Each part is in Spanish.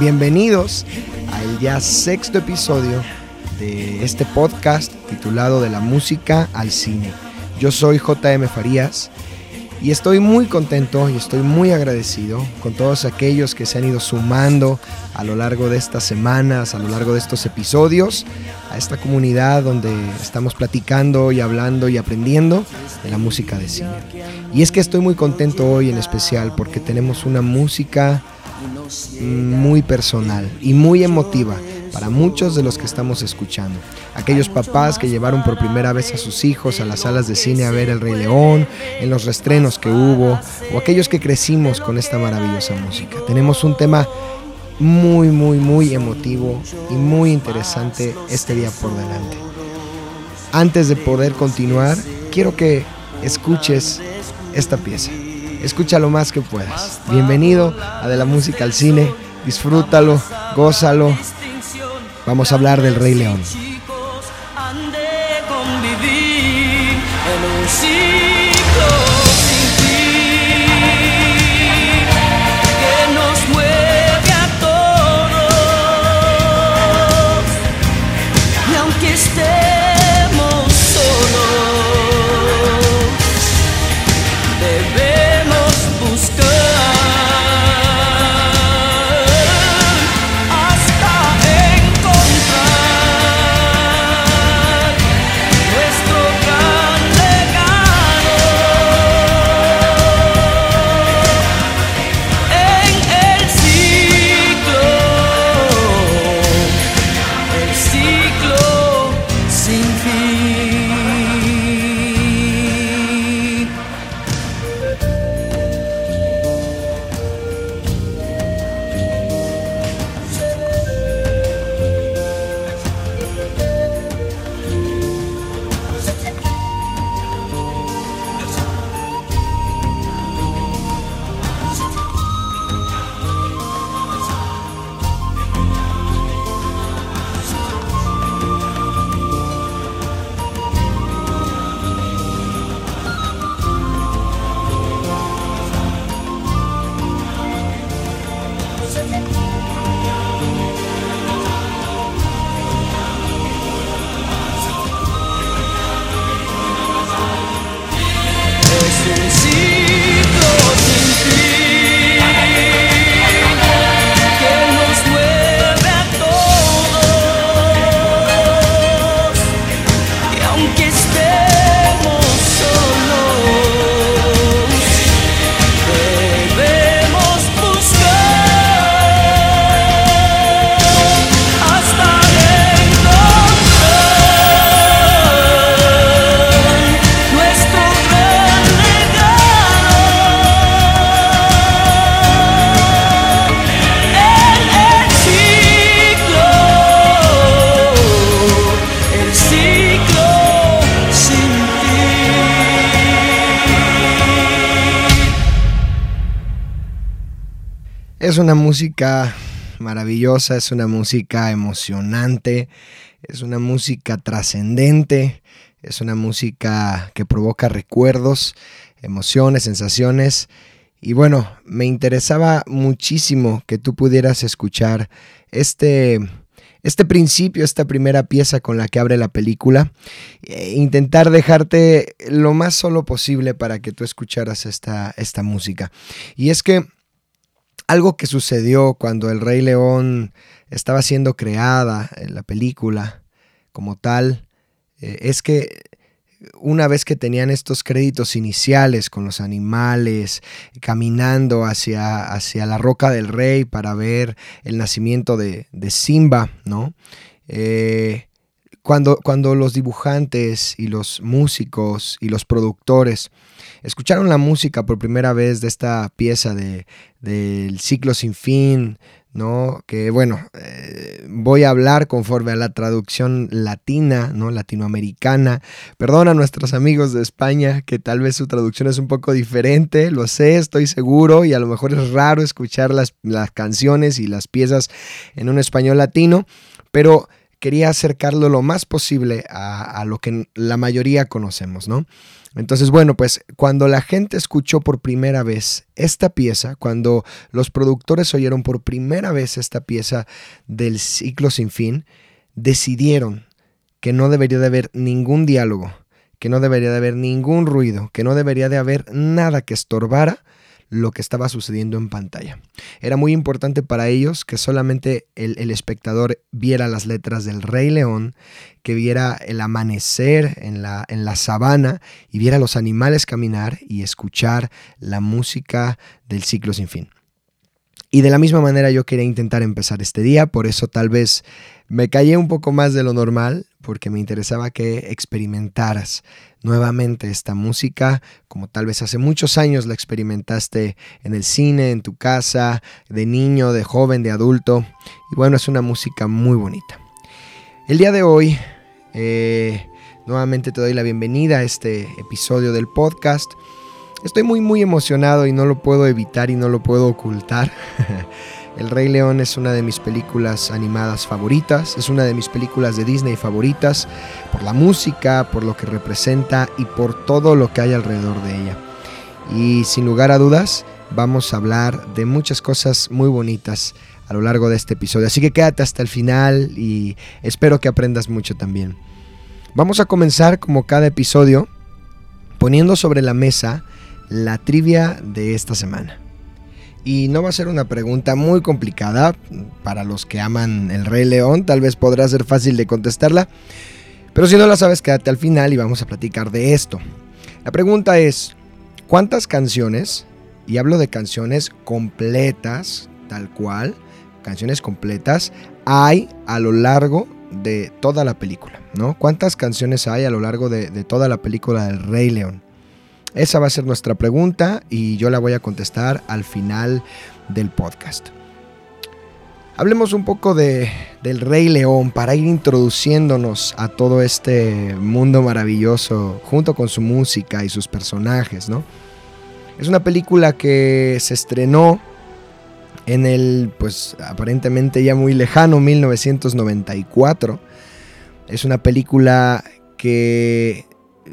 Bienvenidos al ya sexto episodio de este podcast titulado De la música al cine. Yo soy JM Farías y estoy muy contento y estoy muy agradecido con todos aquellos que se han ido sumando a lo largo de estas semanas, a lo largo de estos episodios, a esta comunidad donde estamos platicando y hablando y aprendiendo de la música de cine. Y es que estoy muy contento hoy en especial porque tenemos una música muy personal y muy emotiva para muchos de los que estamos escuchando. Aquellos papás que llevaron por primera vez a sus hijos a las salas de cine a ver El Rey León, en los restrenos que hubo, o aquellos que crecimos con esta maravillosa música. Tenemos un tema muy, muy, muy emotivo y muy interesante este día por delante. Antes de poder continuar, quiero que escuches esta pieza. Escucha lo más que puedas. Bienvenido a De la Música al Cine. Disfrútalo, gózalo. Vamos a hablar del Rey León. Es una música maravillosa, es una música emocionante, es una música trascendente, es una música que provoca recuerdos, emociones, sensaciones. Y bueno, me interesaba muchísimo que tú pudieras escuchar este, este principio, esta primera pieza con la que abre la película, e intentar dejarte lo más solo posible para que tú escucharas esta, esta música. Y es que algo que sucedió cuando el Rey León estaba siendo creada en la película como tal, eh, es que una vez que tenían estos créditos iniciales con los animales caminando hacia, hacia la roca del rey para ver el nacimiento de, Simba, ¿no? Eh, cuando, cuando los dibujantes y los músicos y los productores escucharon la música por primera vez de esta pieza de, del ciclo sin fin, ¿no? Que bueno, eh, voy a hablar conforme a la traducción latina, ¿no? Latinoamericana. Perdona a nuestros amigos de España que tal vez su traducción es un poco diferente, lo sé, estoy seguro, y a lo mejor es raro escuchar las, las canciones y las piezas en un español latino, pero quería acercarlo lo más posible a, lo que la mayoría conocemos, ¿no? Entonces, bueno, pues cuando la gente escuchó por primera vez esta pieza, cuando los productores oyeron por primera vez esta pieza del ciclo sin fin, decidieron que no debería de haber ningún diálogo, que no debería de haber ningún ruido, que no debería de haber nada que estorbara lo que estaba sucediendo en pantalla. Era muy importante para ellos que solamente el, espectador viera las letras del Rey León, que viera el amanecer en la, en la sabana y viera los animales caminar y escuchar la música del ciclo sin fin. Y de la misma manera yo quería intentar empezar este día, por eso tal vez me callé un poco más de lo normal, porque me interesaba que experimentaras nuevamente esta música, como tal vez hace muchos años la experimentaste en el cine, en tu casa, de niño, de joven, de adulto. Y bueno, es una música muy bonita. El día de hoy, eh, nuevamente te doy la bienvenida a este episodio del podcast. Estoy muy muy emocionado y no lo puedo evitar y no lo puedo ocultar. El Rey León es una de mis películas animadas favoritas, es una de mis películas de Disney favoritas, por la música, por lo que representa y por todo lo que hay alrededor de ella. Y sin lugar a dudas, vamos a hablar de muchas cosas muy bonitas a lo largo de este episodio. Así que quédate hasta el final y espero que aprendas mucho también. Vamos a comenzar como cada episodio poniendo sobre la mesa la trivia de esta semana. Y no va a ser una pregunta muy complicada para los que aman el Rey León, tal vez podrá ser fácil de contestarla, pero si no la sabes quédate al final y vamos a platicar de esto. La pregunta es, ¿cuántas canciones, y hablo de canciones completas, tal cual, canciones completas, hay a lo largo de toda la película? ¿no? ¿Cuántas canciones hay a lo largo de, de toda la película del Rey León? Esa va a ser nuestra pregunta y yo la voy a contestar al final del podcast. Hablemos un poco de, del Rey León para ir introduciéndonos a todo este mundo maravilloso junto con su música y sus personajes, ¿no? Es una película que se estrenó en el, pues aparentemente ya muy lejano, 1994. Es una película que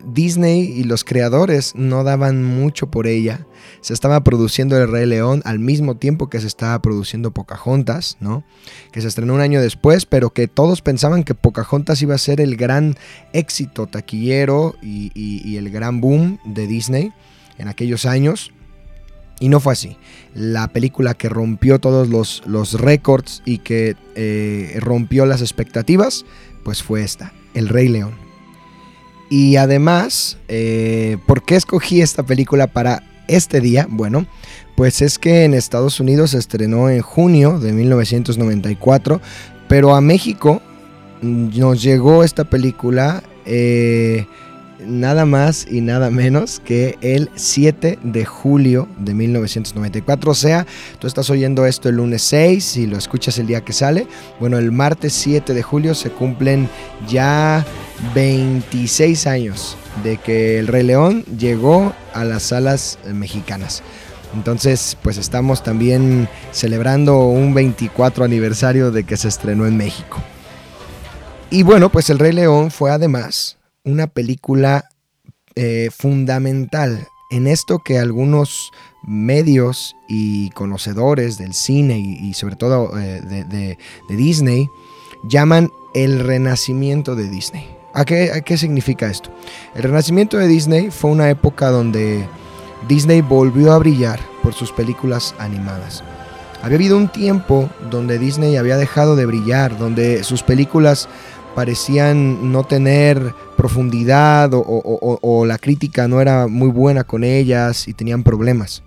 Disney y los creadores no daban mucho por ella. Se estaba produciendo El Rey León al mismo tiempo que se estaba produciendo Pocahontas, ¿no? Que se estrenó un año después, pero que todos pensaban que Pocahontas iba a ser el gran éxito taquillero y, el gran boom de Disney en aquellos años. Y no fue así. La película que rompió todos los, récords y que eh, rompió las expectativas, pues fue esta, El Rey León. Y además, eh, ¿por qué escogí esta película para este día? Bueno, pues es que en Estados Unidos se estrenó en junio de 1994, pero a México nos llegó esta película eh, nada más y nada menos que el 7 de julio de 1994. O sea, tú estás oyendo esto el lunes 6 y lo escuchas el día que sale. Bueno, el martes 7 de julio se cumplen ya 26 años de que el Rey León llegó a las salas mexicanas. Entonces, pues estamos también celebrando un 24 aniversario de que se estrenó en México. Y bueno, pues El Rey León fue además una película eh, fundamental en esto que algunos medios y conocedores del cine y, sobre todo eh, de, Disney llaman el renacimiento de Disney. ¿A qué, qué significa esto? El renacimiento de Disney fue una época donde Disney volvió a brillar por sus películas animadas. Había habido un tiempo donde Disney había dejado de brillar, donde sus películas parecían no tener profundidad o, la crítica no era muy buena con ellas y tenían problemas.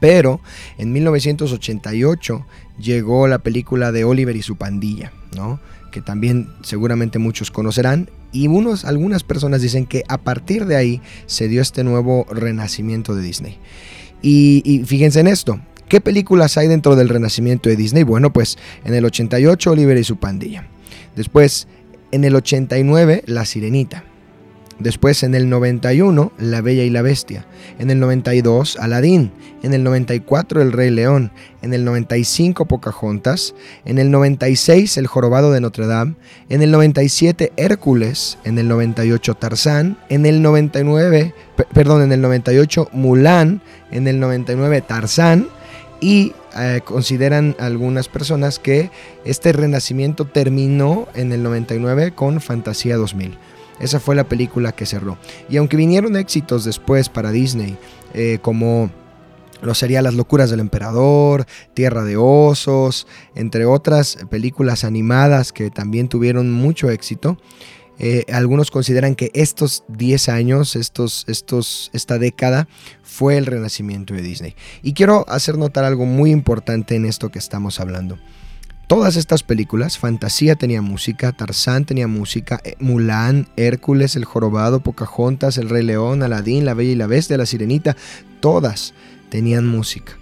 Pero en 1988 llegó la película de Oliver y su pandilla, ¿no? que también seguramente muchos conocerán, y unos, algunas personas dicen que a partir de ahí se dio este nuevo renacimiento de Disney. Y, y fíjense en esto, ¿qué películas hay dentro del renacimiento de Disney? Bueno, pues en el 88 Oliver y su pandilla. Después, en el 89, La Sirenita. Después, en el 91, La Bella y la Bestia. En el 92, Aladín. En el 94, El Rey León. En el 95, Pocahontas. En el 96, El Jorobado de Notre Dame. En el 97, Hércules. En el 98, Tarzán. En el 99, perdón, en el 98, Mulan. En el 99, Tarzán. Y eh, consideran algunas personas que este renacimiento terminó en el 99 con Fantasía 2000. Esa fue la película que cerró. Y aunque vinieron éxitos después para Disney, eh, como lo sería Las locuras del emperador, Tierra de osos, entre otras películas animadas que también tuvieron mucho éxito, eh, algunos consideran que estos 10 años, estos, estos, esta década, fue el renacimiento de Disney. Y quiero hacer notar algo muy importante en esto que estamos hablando. Todas estas películas, Fantasía tenía música, Tarzán tenía música, eh, Mulan, Hércules, El Jorobado, Pocahontas, El Rey León, Aladín, La Bella y la Bestia, La Sirenita, todas tenían música.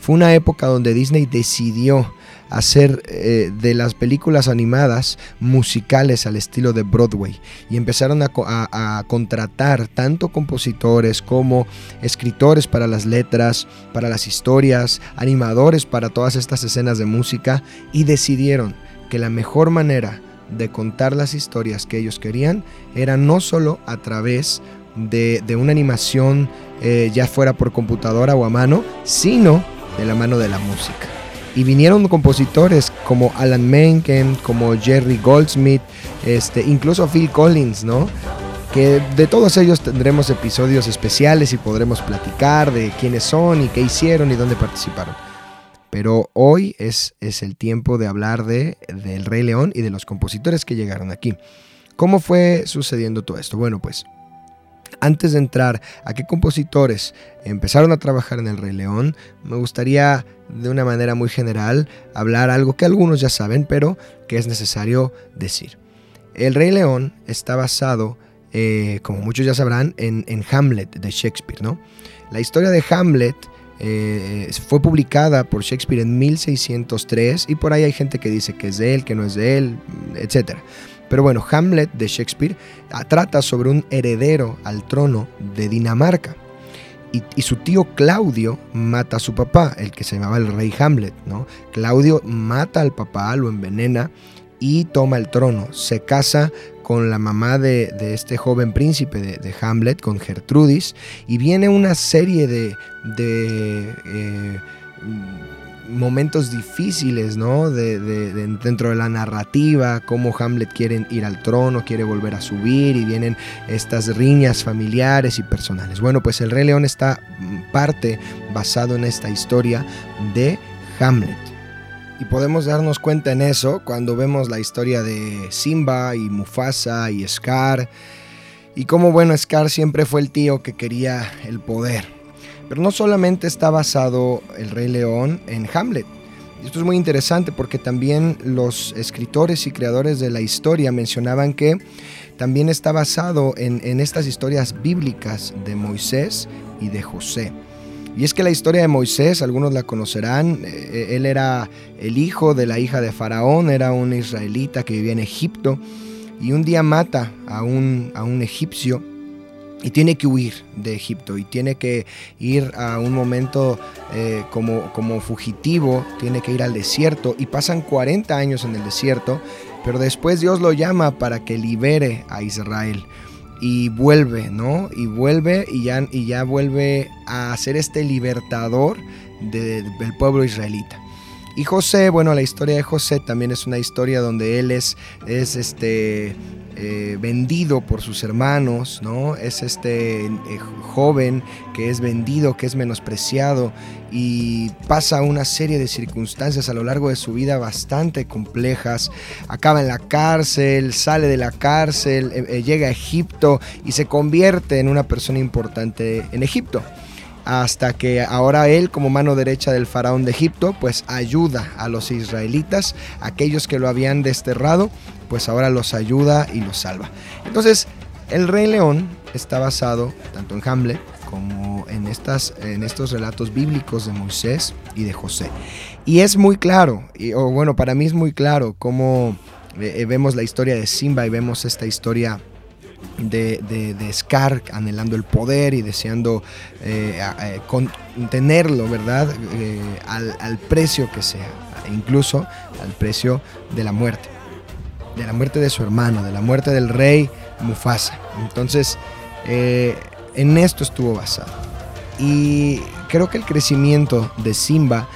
Fue una época donde Disney decidió hacer eh, de las películas animadas musicales al estilo de Broadway y empezaron a, contratar tanto compositores como escritores para las letras, para las historias, animadores para todas estas escenas de música y decidieron que la mejor manera de contar las historias que ellos querían era no solo a través de, una animación eh, ya fuera por computadora o a mano, sino de la mano de la música. Y vinieron compositores como Alan Menken, como Jerry Goldsmith, este, incluso Phil Collins, ¿no? Que de todos ellos tendremos episodios especiales y podremos platicar de quiénes son y qué hicieron y dónde participaron. Pero hoy es, es el tiempo de hablar de, del Rey León y de los compositores que llegaron aquí. ¿Cómo fue sucediendo todo esto? Bueno, pues antes de entrar a qué compositores empezaron a trabajar en El Rey León, me gustaría de una manera muy general hablar algo que algunos ya saben, pero que es necesario decir. El Rey León está basado, eh, como muchos ya sabrán, en, Hamlet de Shakespeare. ¿no? La historia de Hamlet eh, fue publicada por Shakespeare en 1603 y por ahí hay gente que dice que es de él, que no es de él, etc. Pero bueno, Hamlet de Shakespeare ah, trata sobre un heredero al trono de Dinamarca. Y, su tío Claudio mata a su papá, el que se llamaba el rey Hamlet, ¿no? Claudio mata al papá, lo envenena y toma el trono. Se casa con la mamá de, este joven príncipe de, Hamlet, con Gertrudis, y viene una serie de, eh, momentos difíciles, ¿no? De, dentro de la narrativa, cómo Hamlet quiere ir al trono, quiere volver a subir y vienen estas riñas familiares y personales. Bueno, pues el Rey León está mm, parte basado en esta historia de Hamlet. Y podemos darnos cuenta en eso cuando vemos la historia de Simba y Mufasa y Scar. Y cómo, bueno, Scar siempre fue el tío que quería el poder pero no solamente está basado El Rey León en Hamlet. esto es muy interesante porque también los escritores y creadores de la historia mencionaban que también está basado en, estas historias bíblicas de Moisés y de José. Y es que la historia de Moisés, algunos la conocerán, eh, él era el hijo de la hija de Faraón, era un israelita que vivía en Egipto y un día mata a un, a un egipcio y tiene que huir de Egipto y tiene que ir a un momento eh, como, como fugitivo, tiene que ir al desierto y pasan 40 años en el desierto, pero después Dios lo llama para que libere a Israel y vuelve, ¿no? Y vuelve y ya, y ya vuelve a ser este libertador del pueblo israelita. Y José, bueno, la historia de José también es una historia donde él es, es este, eh, vendido por sus hermanos, ¿no? Es este eh, joven que es vendido, que es menospreciado y pasa una serie de circunstancias a lo largo de su vida bastante complejas. Acaba en la cárcel, sale de la cárcel, eh, llega a Egipto y se convierte en una persona importante en Egipto hasta que ahora él como mano derecha del faraón de Egipto pues ayuda a los israelitas, aquellos que lo habían desterrado, pues ahora los ayuda y los salva. Entonces, el Rey León está basado tanto en Hamlet como en, estas, en estos relatos bíblicos de Moisés y de José. Y es muy claro, o bueno, para mí es muy claro cómo eh, vemos la historia de Simba y vemos esta historia de, de, Scar anhelando el poder y deseando eh, contenerlo, ¿verdad? Eh, al, precio que sea, incluso al precio de la muerte, de la muerte de su hermano, de la muerte del rey Mufasa. Entonces, eh, en esto estuvo basado. Y creo que el crecimiento de Simba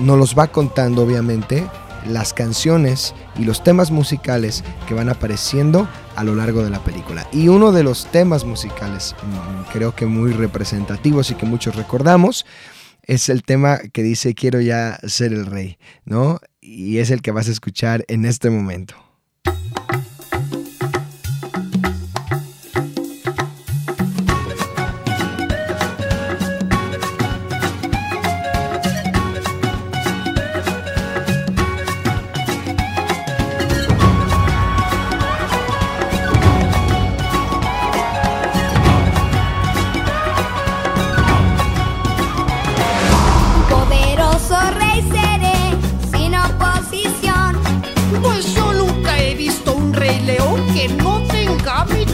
nos los va contando, obviamente, las canciones y los temas musicales que van apareciendo a lo largo de la película. Y uno de los temas musicales, mm, creo que muy representativos y que muchos recordamos, es el tema que dice quiero ya ser el rey, ¿no? Y es el que vas a escuchar en este momento.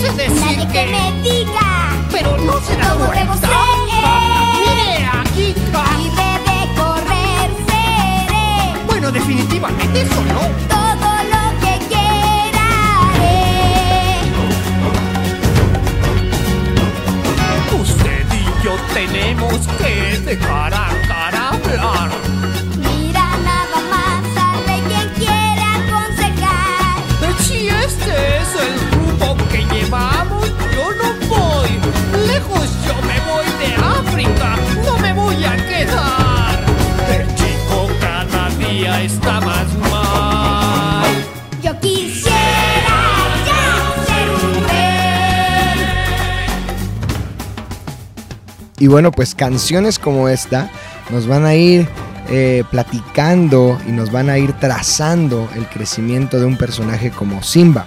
Decir Nadie que, me diga. Pero no se da. Mire aquí. Correr seré. Bueno, definitivamente eso no. Todo lo que quiera haré. Usted y yo tenemos que dejar a cara hablar. Está más mal. Yo quisiera ya ser un rey. Y bueno, pues canciones como esta nos van a ir eh, platicando y nos van a ir trazando el crecimiento de un personaje como Simba,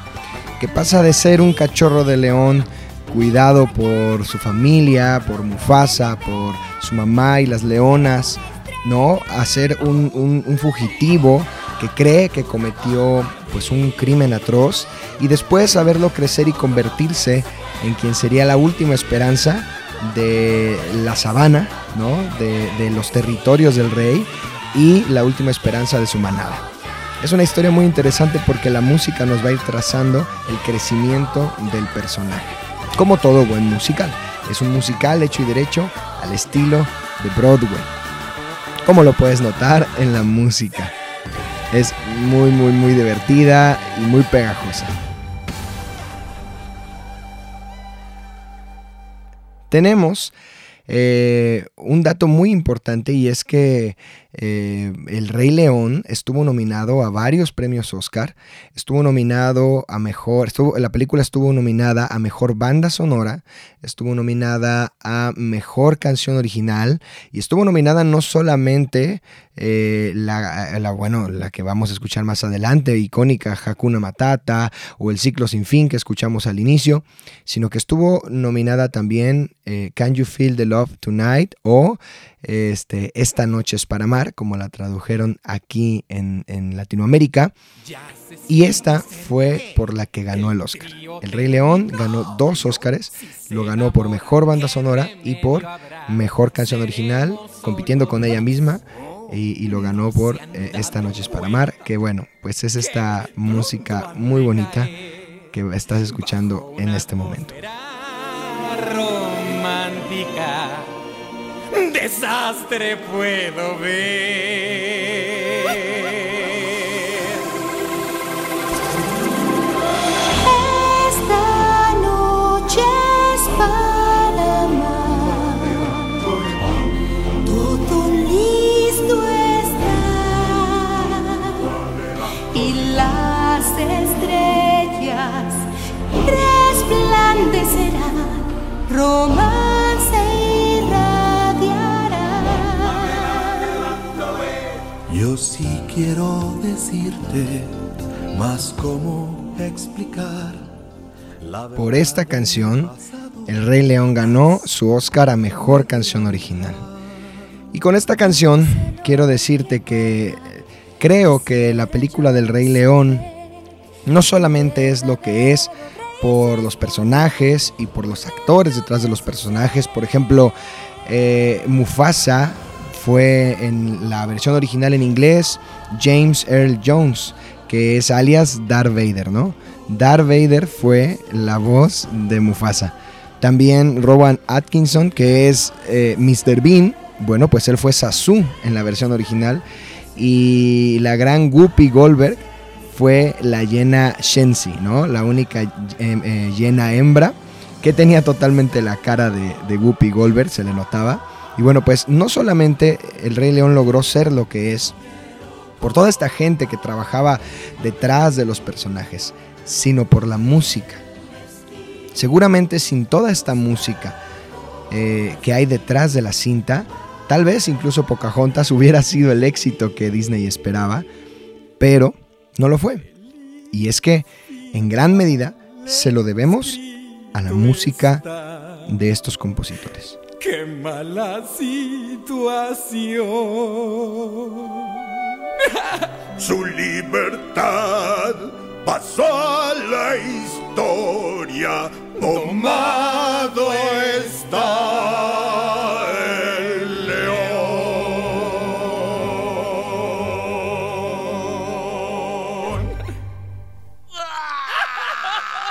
que pasa de ser un cachorro de león cuidado por su familia, por Mufasa, por su mamá y las leonas, ¿no? A ser un, fugitivo que cree que cometió pues un crimen atroz y después a verlo crecer y convertirse en quien sería la última esperanza de la sabana, ¿no? de, de los territorios del rey y la última esperanza de su manada. Es una historia muy interesante porque la música nos va a ir trazando el crecimiento del personaje. Como todo buen musical, es un musical hecho y derecho al estilo de Broadway como lo puedes notar en la música. Es muy, muy, muy divertida y muy pegajosa. Tenemos eh, un dato muy importante y es que eh, El Rey León estuvo nominado a varios premios Oscar. Estuvo nominado a mejor, la película estuvo nominada a mejor banda sonora, estuvo nominada a mejor canción original y estuvo nominada no solamente eh, la, la, bueno, la que vamos a escuchar más adelante, icónica Hakuna Matata o El ciclo sin fin que escuchamos al inicio, sino que estuvo nominada también eh, Can You Feel the Love Tonight o este, Esta noche es para más Como la tradujeron aquí en, Latinoamérica. Y esta fue por la que ganó el Oscar. El Rey León ganó dos Oscars, lo ganó por mejor banda sonora y por mejor canción original, compitiendo con ella misma. Y, y lo ganó por eh, Esta Noche es para Amar, que bueno, pues es esta música muy bonita que estás escuchando en este momento. Desastre puedo ver. Esta noche es para. Todo listo está. Y las estrellas resplandecerán. Romance quiero decirte más cómo explicar Por esta canción, El Rey León ganó su Oscar a Mejor Canción Original. Y con esta canción quiero decirte que creo que la película del Rey León no solamente es lo que es por los personajes y por los actores detrás de los personajes. Por ejemplo, eh, Mufasa fue en la versión original en inglés James Earl Jones, que es alias Darth Vader, ¿no? Darth Vader fue la voz de Mufasa. También Rowan Atkinson, que es eh, Mr. Bean, bueno, pues él fue Sasu en la versión original. Y la gran Whoopi Goldberg fue la llena Shensi, ¿no? La única eh, eh, llena hembra que tenía totalmente la cara de, de Whoopi Goldberg, se le notaba. Y bueno, pues no solamente el Rey León logró ser lo que es por toda esta gente que trabajaba detrás de los personajes, sino por la música. Seguramente sin toda esta música eh, que hay detrás de la cinta, tal vez incluso Pocahontas hubiera sido el éxito que Disney esperaba, pero no lo fue. Y es que en gran medida se lo debemos a la música de estos compositores. Qué mala situación. Su libertad pasó a la historia. Tomado está el león.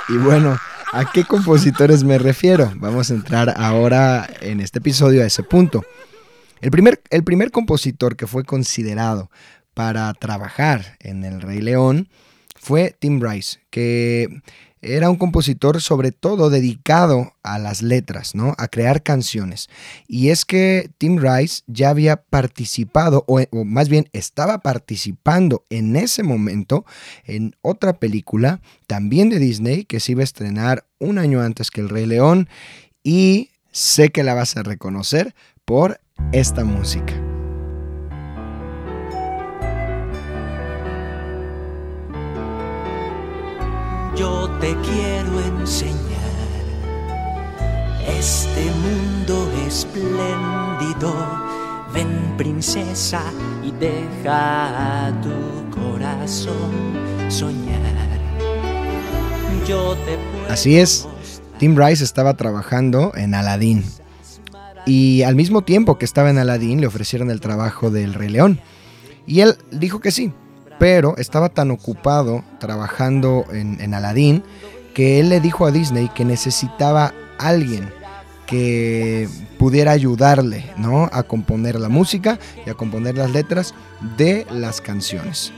Y bueno, ¿a qué compositores me refiero? Vamos a entrar ahora en este episodio a ese punto. El primer, el primer compositor que fue considerado para trabajar en El Rey León fue Tim Rice, que era un compositor sobre todo dedicado a las letras, ¿no? A crear canciones. Y es que Tim Rice ya había participado, o, o más bien estaba participando en ese momento en otra película, también de Disney, que se iba a estrenar un año antes que El Rey León. Y sé que la vas a reconocer por esta música. Yo te quiero enseñar este mundo espléndido. Ven princesa y deja a tu corazón soñar. Yo te Así es, Tim Rice estaba trabajando en Aladdin. Y al mismo tiempo que estaba en Aladdin le ofrecieron el trabajo del Rey León. Y él dijo que sí, pero estaba tan ocupado trabajando en, Aladdin que él le dijo a Disney que necesitaba alguien que pudiera ayudarle ¿no? a componer la música y a componer las letras de las canciones.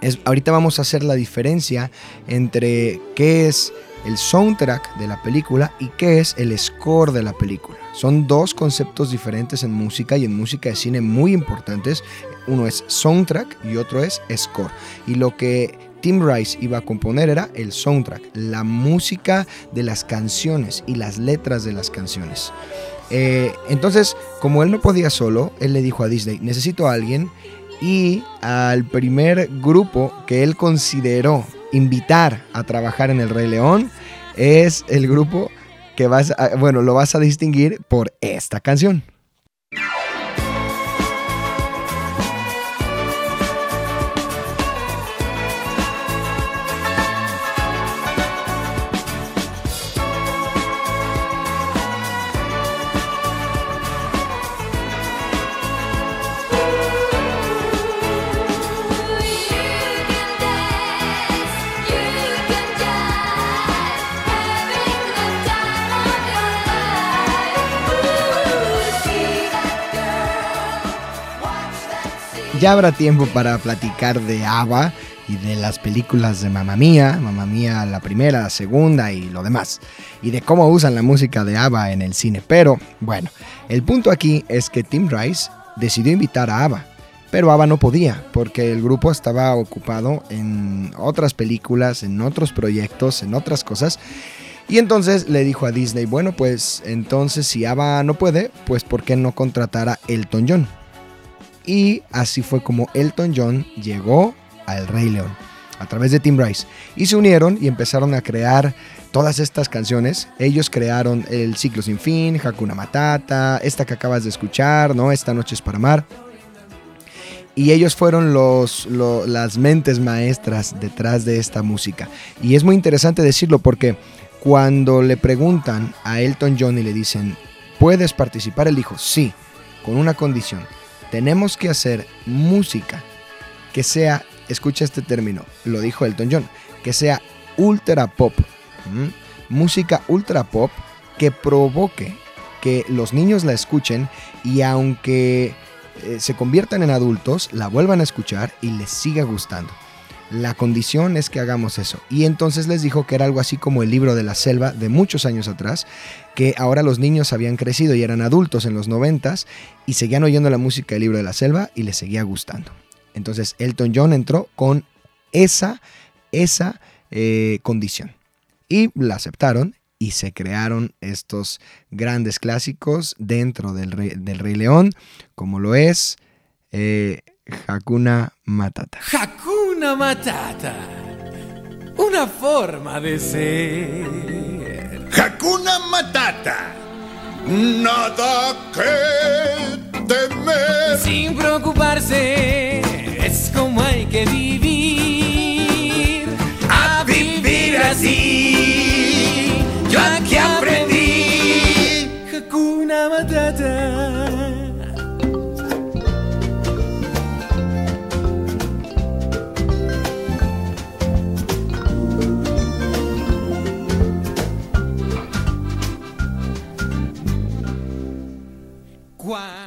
Es, ahorita vamos a hacer la diferencia entre qué es el soundtrack de la película y qué es el score de la película. Son dos conceptos diferentes en música y en música de cine muy importantes. Uno es soundtrack y otro es score. Y lo que Tim Rice iba a componer era el soundtrack, la música de las canciones y las letras de las canciones. Eh, entonces, como él no podía solo, él le dijo a Disney, necesito a alguien y al primer grupo que él consideró invitar a trabajar en El Rey León es el grupo que vas a, bueno, lo vas a distinguir por esta canción. Ya habrá tiempo para platicar de ABBA y de las películas de Mamma Mía, Mamma Mía la primera, la segunda y lo demás, y de cómo usan la música de ABBA en el cine. Pero bueno, el punto aquí es que Tim Rice decidió invitar a ABBA, pero ABBA no podía porque el grupo estaba ocupado en otras películas, en otros proyectos, en otras cosas. Y entonces le dijo a Disney, bueno, pues entonces si ABBA no puede, pues ¿por qué no contratar a Elton John? Y así fue como Elton John llegó al Rey León a través de Tim Rice. Y se unieron y empezaron a crear todas estas canciones. Ellos crearon El Ciclo Sin Fin, Hakuna Matata, esta que acabas de escuchar, ¿no? Esta Noche es para Amar. Y ellos fueron los, lo- las mentes maestras detrás de esta música. Y es muy interesante decirlo porque cuando le preguntan a Elton John y le dicen, ¿puedes participar? Él dijo, sí, con una condición. Tenemos que hacer música que sea, escucha este término, lo dijo Elton John, que sea ultra pop. Música ultra pop que provoque que los niños la escuchen y aunque eh, se conviertan en adultos, la vuelvan a escuchar y les siga gustando. La condición es que hagamos eso. Y entonces les dijo que era algo así como el libro de la selva de muchos años atrás, que ahora los niños habían crecido y eran adultos en los noventas y seguían oyendo la música del libro de la selva y les seguía gustando. Entonces Elton John entró con esa, esa eh, condición. Y la aceptaron y se crearon estos grandes clásicos dentro del Rey, del Rey León, como lo es eh, Hakuna Matata. Hakuna Matata. Una forma de ser. Hakuna Matata. Nada que temer. Sin preocuparse, es como hay que vivir. A vivir así.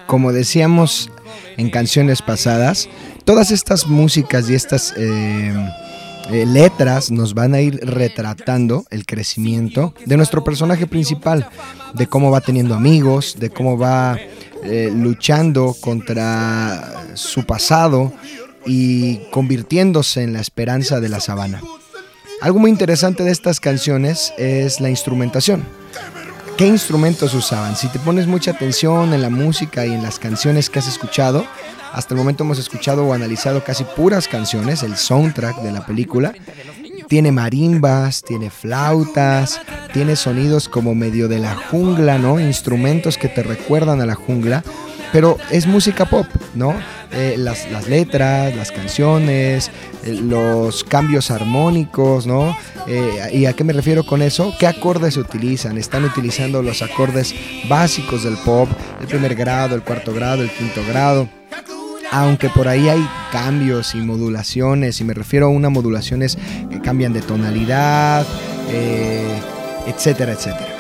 Como decíamos en canciones pasadas, todas estas músicas y estas eh, eh, letras nos van a ir retratando el crecimiento de nuestro personaje principal, de cómo va teniendo amigos, de cómo va eh, luchando contra su pasado y convirtiéndose en la esperanza de la sabana. Algo muy interesante de estas canciones es la instrumentación. ¿Qué instrumentos usaban? Si te pones mucha atención en la música y en las canciones que has escuchado, hasta el momento hemos escuchado o analizado casi puras canciones, el soundtrack de la película. Tiene marimbas, tiene flautas, tiene sonidos como medio de la jungla, ¿no? Instrumentos que te recuerdan a la jungla, pero es música pop, ¿no? Eh, las, las letras, las canciones, eh, los cambios armónicos, ¿no? Eh, ¿Y a qué me refiero con eso? ¿Qué acordes se utilizan? Están utilizando los acordes básicos del pop, el primer grado, el cuarto grado, el quinto grado. Aunque por ahí hay cambios y modulaciones, y me refiero a unas modulaciones que cambian de tonalidad, etcétera, etcétera.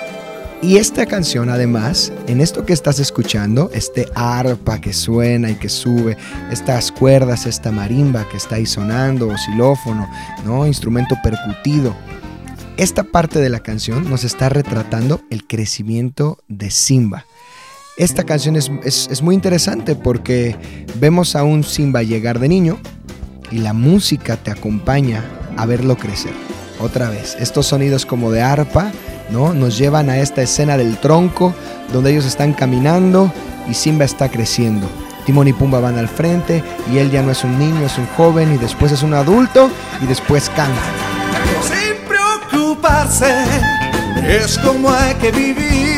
Y esta canción además, en esto que estás escuchando, este arpa que suena y que sube, estas cuerdas, esta marimba que está ahí sonando, o ¿no? Instrumento percutido. Esta parte de la canción nos está retratando el crecimiento de Simba. Esta canción es- es muy interesante porque vemos a un Simba llegar de niño y la música te acompaña a verlo crecer. Otra vez, estos sonidos como de arpa, ¿no? Nos llevan a esta escena del tronco donde ellos están caminando y Simba está creciendo. Timón y Pumba van al frente y él ya no es un niño, es un joven y después es un adulto y después canta. sin preocuparse, es como hay que vivir.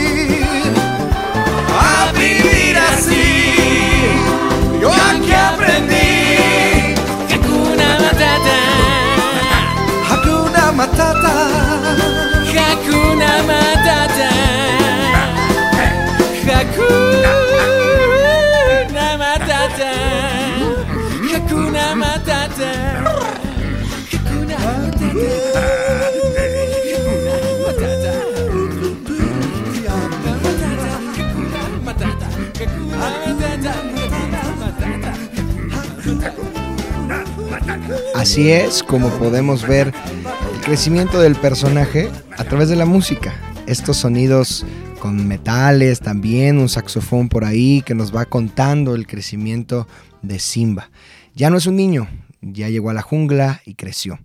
Así es como podemos ver el crecimiento del personaje a través de la música. Estos sonidos con metales también, un saxofón por ahí que nos va contando el crecimiento de Simba. Ya no es un niño, ya llegó a la jungla y creció.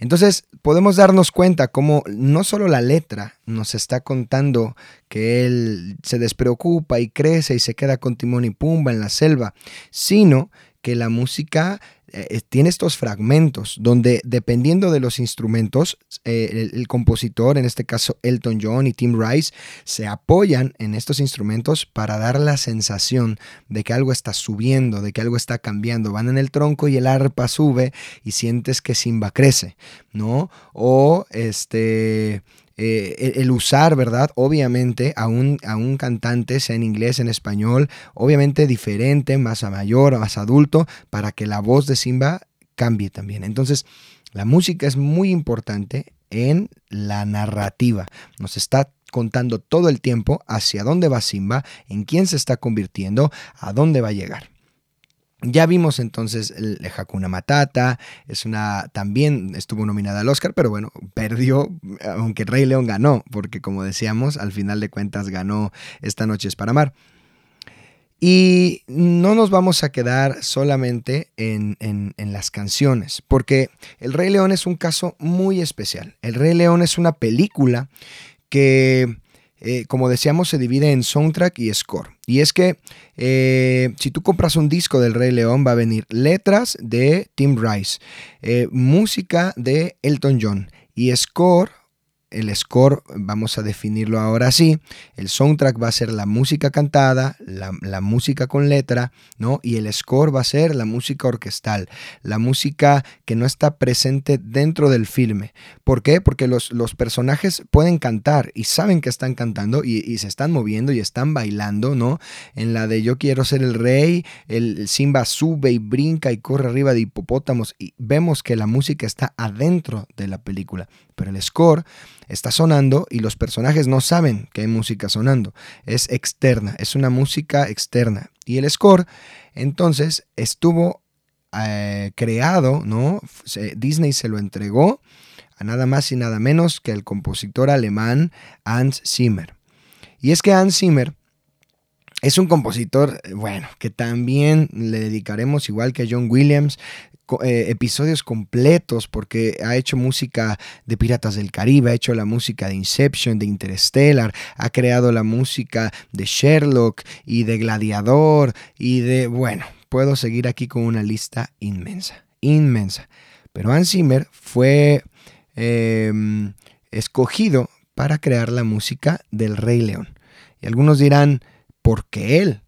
Entonces podemos darnos cuenta cómo no solo la letra nos está contando que él se despreocupa y crece y se queda con Timón y Pumba en la selva, sino que la música eh, tiene estos fragmentos donde dependiendo de los instrumentos, eh, el, el, compositor, en este caso Elton John y Tim Rice, se apoyan en estos instrumentos para dar la sensación de que algo está subiendo, de que algo está cambiando. Van en el tronco y el arpa sube y sientes que Simba crece, ¿no? O este eh, el usar, ¿verdad? Obviamente a un, a un cantante, sea en inglés, en español, obviamente diferente, más a mayor, más adulto, para que la voz de Simba cambie también. Entonces, la música es muy importante en la narrativa. Nos está contando todo el tiempo hacia dónde va Simba, en quién se está convirtiendo, a dónde va a llegar. Ya vimos entonces el Hakuna Matata, es una también estuvo nominada al Oscar, pero bueno, perdió, aunque Rey León ganó, porque como decíamos, al final de cuentas ganó Esta noche es para amar. Y no nos vamos a quedar solamente en, en, en, las canciones, porque El Rey León es un caso muy especial. El Rey León es una película que eh, como decíamos, se divide en soundtrack y score. Y es que eh, si tú compras un disco del Rey León, va a venir letras de Tim Rice, eh, música de Elton John y score el score, vamos a definirlo ahora así, el soundtrack va a ser la música cantada, la, música con letra, ¿no? Y el score va a ser la música orquestal, la música que no está presente dentro del filme. ¿Por qué? Porque los, los personajes pueden cantar y saben que están cantando y, se están moviendo y están bailando, ¿no? En la de Yo quiero ser el rey, el, el Simba sube y brinca y corre arriba de hipopótamos y vemos que la música está adentro de la película, pero el score está sonando y los personajes no saben que hay música sonando. Es externa, es una música externa. Y el score, entonces, estuvo eh, creado, ¿no? Disney se lo entregó a nada más y nada menos que al compositor alemán Hans Zimmer. Y es que Hans Zimmer es un compositor, bueno, que también le dedicaremos igual que John Williams, eh, episodios completos porque ha hecho música de Piratas del Caribe, ha hecho la música de Inception, de Interstellar, ha creado la música de Sherlock y de Gladiador y de, bueno, puedo seguir aquí con una lista inmensa, inmensa. Pero Hans Zimmer fue em, escogido para crear la música del Rey León. Y algunos dirán, ¿por qué él?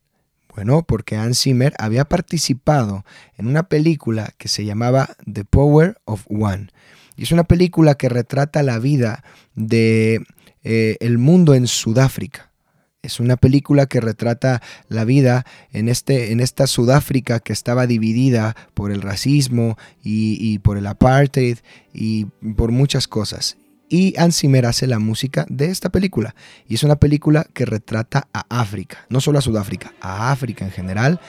Bueno, porque Hans Zimmer había participado en una película que se llamaba The Power of One. Y es una película que retrata la vida de eh, el mundo en Sudáfrica. Es una película que retrata la vida en, este, en esta Sudáfrica que estaba dividida por el racismo y, y por el apartheid y por muchas cosas. Y Hans Zimmer hace la música de esta película. Y es una película que retrata a África, no solo a Sudáfrica, a África en general.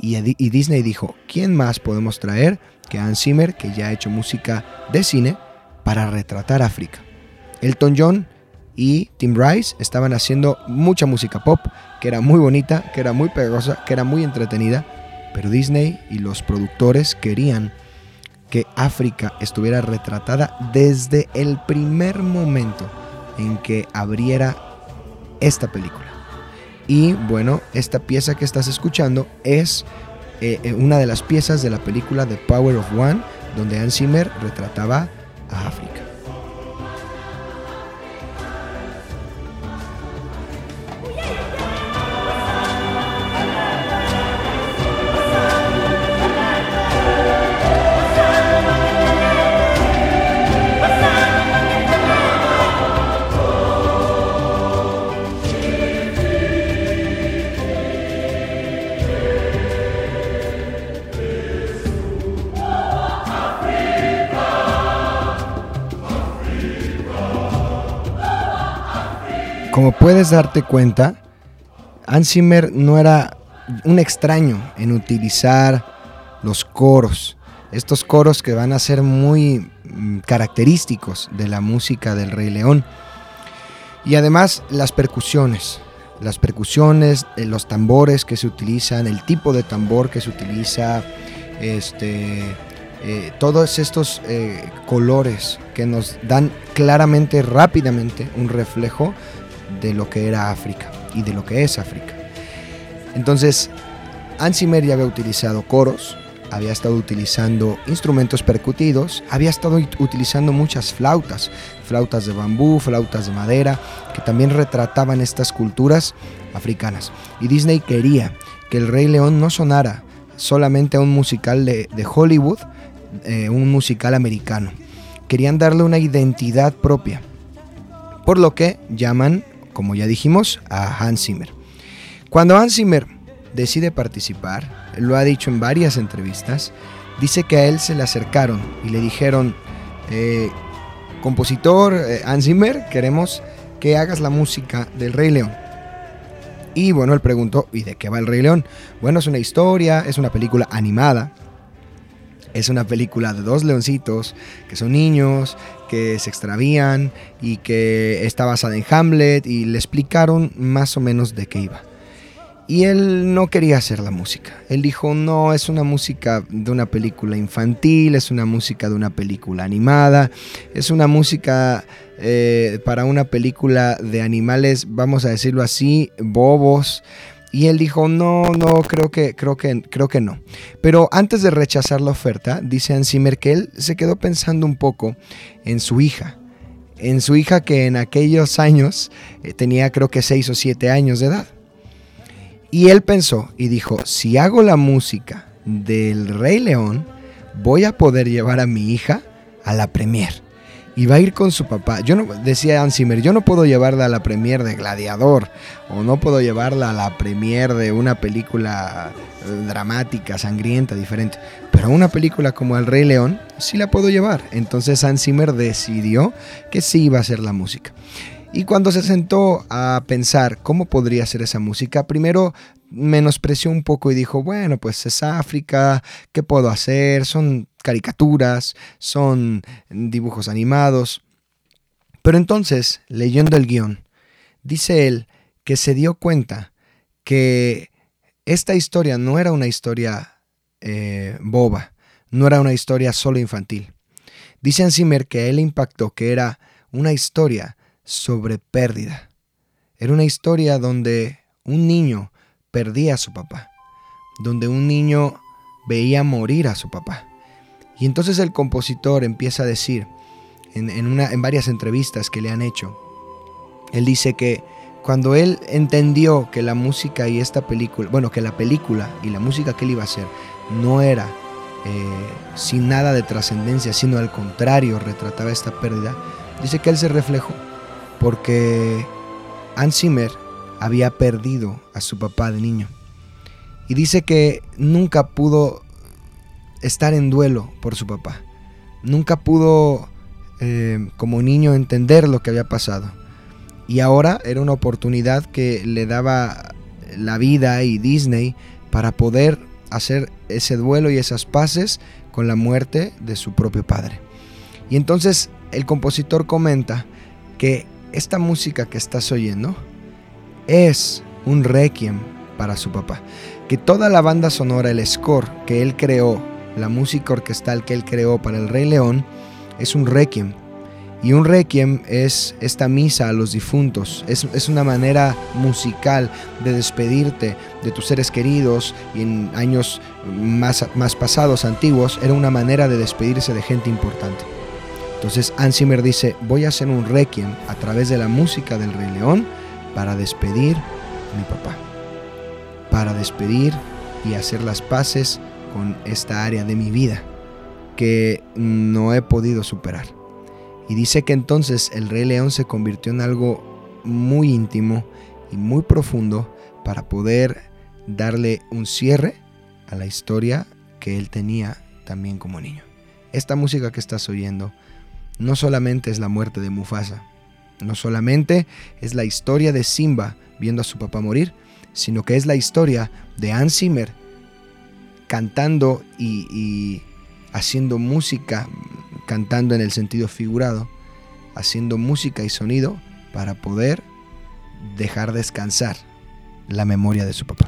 Y, Disney dijo, ¿quién más podemos traer que Hans Zimmer, que ya ha hecho música de cine, para retratar África? Elton John y Tim Rice estaban haciendo mucha música pop, que era muy bonita, que era muy pegajosa, que era muy entretenida, pero Disney y los productores querían que África estuviera retratada desde el primer momento en que abriera esta película. Y bueno, esta pieza que estás escuchando es eh, eh, una de las piezas de la película The Power of One, donde Hans Zimmer retrataba a África. Darte cuenta, Hans Zimmer no era un extraño en utilizar los coros, Estos coros que van a ser muy mm, característicos de la música del Rey León. Y además las percusiones, las percusiones, eh, los tambores que se utilizan, el tipo de tambor que se utiliza, este, eh, todos estos eh, colores que nos dan claramente, rápidamente, un reflejo de lo que era África y de lo que es África. Entonces, Hans Zimmer ya había utilizado coros, había estado utilizando instrumentos percutidos, había estado utilizando muchas flautas, flautas de bambú, flautas de madera, que también retrataban estas culturas africanas. Y Disney quería que el Rey León no sonara solamente a un musical de, de Hollywood, eh, un musical americano. Querían darle una identidad propia, por lo que llaman, como ya dijimos, a Hans Zimmer. Cuando Hans Zimmer decide participar, lo ha dicho en varias entrevistas, dice que a él se le acercaron y le dijeron, eh, compositor eh, Hans Zimmer, queremos que hagas la música del Rey León. Y bueno, él preguntó, ¿y de qué va el Rey León? Bueno, es una historia, es una película animada. Es una película de dos leoncitos que son niños, que se extravían y que está basada en Hamlet y le explicaron más o menos de qué iba. Y él no quería hacer la música. Él dijo, no, es una música de una película infantil, es una música de una película animada, es una música eh, para una película de animales, vamos a decirlo así, bobos. Y él dijo, no, no, creo que, creo que, creo que no. Pero antes de rechazar la oferta, dice Hans Zimmer que él se quedó pensando un poco en su hija. En su hija que en aquellos años eh, tenía creo que 6 o 7 años de edad. Y él pensó y dijo, si hago la música del Rey León, voy a poder llevar a mi hija a la premier. Y va a ir con su papá. Yo no, decía Zimmer, yo no puedo llevarla a la premier de Gladiador. O no puedo llevarla a la premier de una película eh, dramática, sangrienta, diferente. Pero una película como El Rey León, sí la puedo llevar. Entonces Zimmer decidió que sí iba a ser la música. Y cuando se sentó a pensar cómo podría ser esa música, primero menospreció un poco y dijo, bueno, pues es África, ¿qué puedo hacer? Son caricaturas, son dibujos animados. Pero entonces, leyendo el guion, dice él que se dio cuenta que esta historia no era una historia eh, boba, no era una historia solo infantil. Dice Zimmer que a él impactó que era una historia sobre pérdida. Era una historia donde un niño perdía a su papá, donde un niño veía morir a su papá. Y entonces el compositor empieza a decir, en, en varias entrevistas que le han hecho, él dice que cuando él entendió que la música y esta película, bueno, que la película y la música que él iba a hacer no era eh, sin nada de trascendencia, sino al contrario, retrataba esta pérdida, dice que él se reflejó porque Hans Zimmer había perdido a su papá de niño. Y dice que nunca pudo estar en duelo por su papá. Nunca pudo eh, como niño entender lo que había pasado. Y ahora era una oportunidad que le daba la vida y Disney para poder hacer ese duelo y esas paces con la muerte de su propio padre. Y entonces el compositor comenta que esta música que estás oyendo es un requiem para su papá. Que toda la banda sonora, el score que él creó, la música orquestal que él creó para el Rey León, es un requiem. Y un requiem es esta misa a los difuntos, es, una manera musical de despedirte de tus seres queridos y en años más, más pasados, antiguos, era una manera de despedirse de gente importante. Entonces Hans Zimmer dice, voy a hacer un requiem a través de la música del Rey León para despedir a mi papá, para despedir y hacer las paces con esta área de mi vida que no he podido superar. Y dice que entonces el Rey León se convirtió en algo muy íntimo y muy profundo para poder darle un cierre a la historia que él tenía también como niño. Esta música que estás oyendo no solamente es la muerte de Mufasa, no solamente es la historia de Simba viendo a su papá morir, sino que es la historia de Hans Zimmer cantando y, haciendo música, cantando en el sentido figurado, haciendo música y sonido para poder dejar descansar la memoria de su papá.